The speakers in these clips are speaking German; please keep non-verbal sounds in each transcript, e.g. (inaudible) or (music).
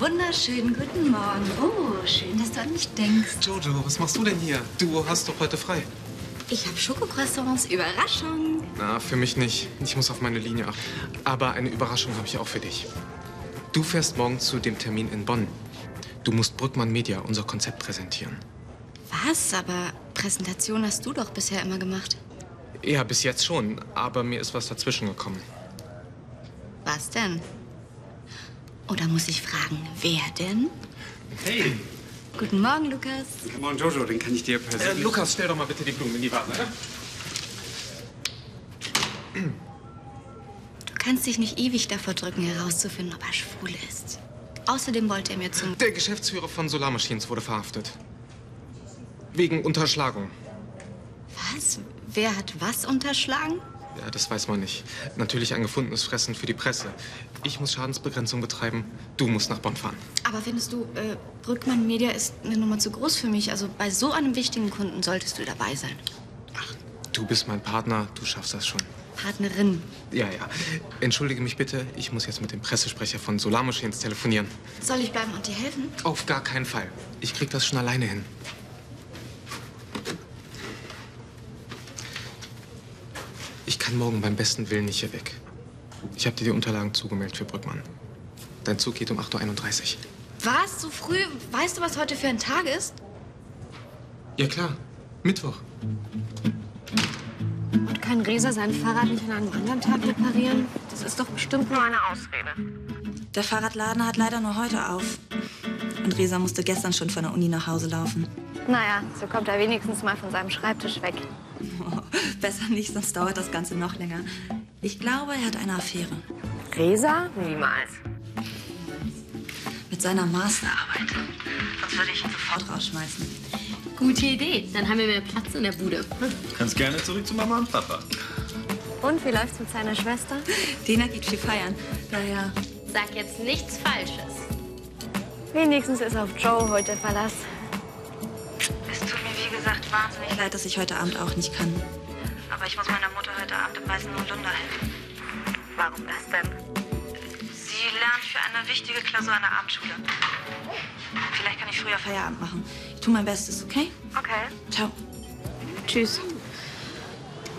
Wunderschönen guten Morgen. Oh, schön, dass du an mich denkst. Jojo, was machst du denn hier? Du hast doch heute frei. Ich habe Schokocroissants. Überraschung. Na, für mich nicht. Ich muss auf meine Linie achten. Aber eine Überraschung habe ich auch für dich. Du fährst morgen zu dem Termin in Bonn. Du musst Brückmann Media unser Konzept präsentieren. Was? Aber Präsentation hast du doch bisher immer gemacht. Ja, bis jetzt schon. Aber mir ist was dazwischen gekommen. Was denn? Oder muss ich fragen, wer denn? Hey, Guten Morgen, Lukas. come on, Jojo, den kann ich dir Äh, persönlich... Lukas, stell doch mal bitte die Blumen in die Vase. Ja? Du kannst dich nicht ewig davor drücken, herauszufinden, ob er schwul ist. Außerdem wollte er mir zum... Der Geschäftsführer von Solar Machines wurde verhaftet. Wegen Unterschlagung. Was? Wer hat was unterschlagen? Ja, das weiß man nicht. Natürlich ein gefundenes Fressen für die Presse. Ich muss Schadensbegrenzung betreiben. Du musst nach Bonn fahren. Aber findest du, äh, Brückmann Media ist eine Nummer zu groß für mich? Also bei so einem wichtigen Kunden solltest du dabei sein. Du bist mein Partner. Du schaffst das schon. Partnerin. Ja, ja. Entschuldige mich bitte. Ich muss jetzt mit dem Pressesprecher von Solar Machines telefonieren. Soll ich bleiben und dir helfen? Auf gar keinen Fall. Ich krieg das schon alleine hin. Ich kann morgen beim besten Willen nicht hier weg. Ich habe dir die Unterlagen zugemeldet für Brückmann. Dein Zug geht um 8.31 Uhr. Was? So früh? Weißt du, was heute für ein Tag ist? Ja, klar. Mittwoch. Und kann Resa sein Fahrrad nicht an einem anderen Tag reparieren? Das ist doch bestimmt nur eine Ausrede. Der Fahrradladen hat leider nur heute auf. Und Resa musste gestern schon von der Uni nach Hause laufen. Naja, so kommt er wenigstens mal von seinem Schreibtisch weg. (laughs) Besser nicht, sonst dauert das Ganze noch länger. Ich glaube, er hat eine Affäre. Resa? Niemals. Mit seiner Masterarbeit. Sonst würde ich ihn sofort rausschmeißen. Gute Idee. Dann haben wir mehr Platz in der Bude. Kannst gerne zurück zu Mama und Papa. Und wie läuft's mit seiner Schwester? Dena geht viel feiern. Daher, Sag jetzt nichts Falsches. Wenigstens ist auf Joe heute Verlass. Wahnsinnig leid, dass ich heute Abend auch nicht kann. Aber ich muss meiner Mutter heute Abend im Weißen Holunder helfen. Warum das denn? Sie lernt für eine wichtige Klausur an der Abendschule. Vielleicht kann ich früher Feierabend machen. Ich tue mein Bestes, okay? Okay. Ciao. Tschüss.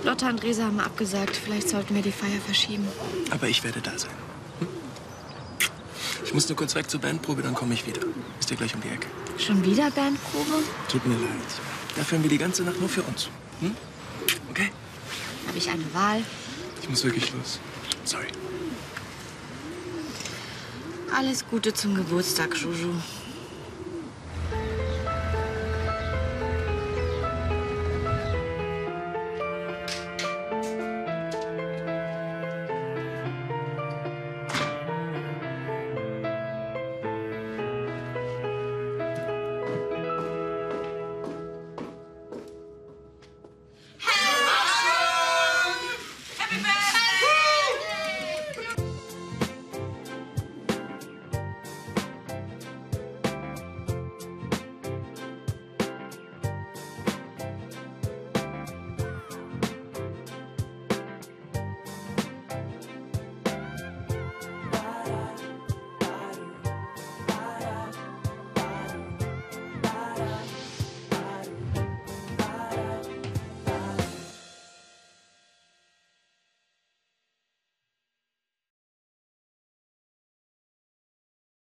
Lotta und Resa haben abgesagt. Vielleicht sollten wir die Feier verschieben. Aber ich werde da sein. Hm? Ich muss nur kurz weg zur Bandprobe, dann komme ich wieder. Ist dir gleich um die Ecke. Schon wieder Bandprobe? Tut mir leid. Dafür haben wir die ganze Nacht nur für uns. Hm? Okay? Habe ich eine Wahl? Ich muss wirklich los. Sorry. Alles Gute zum Geburtstag, Juju.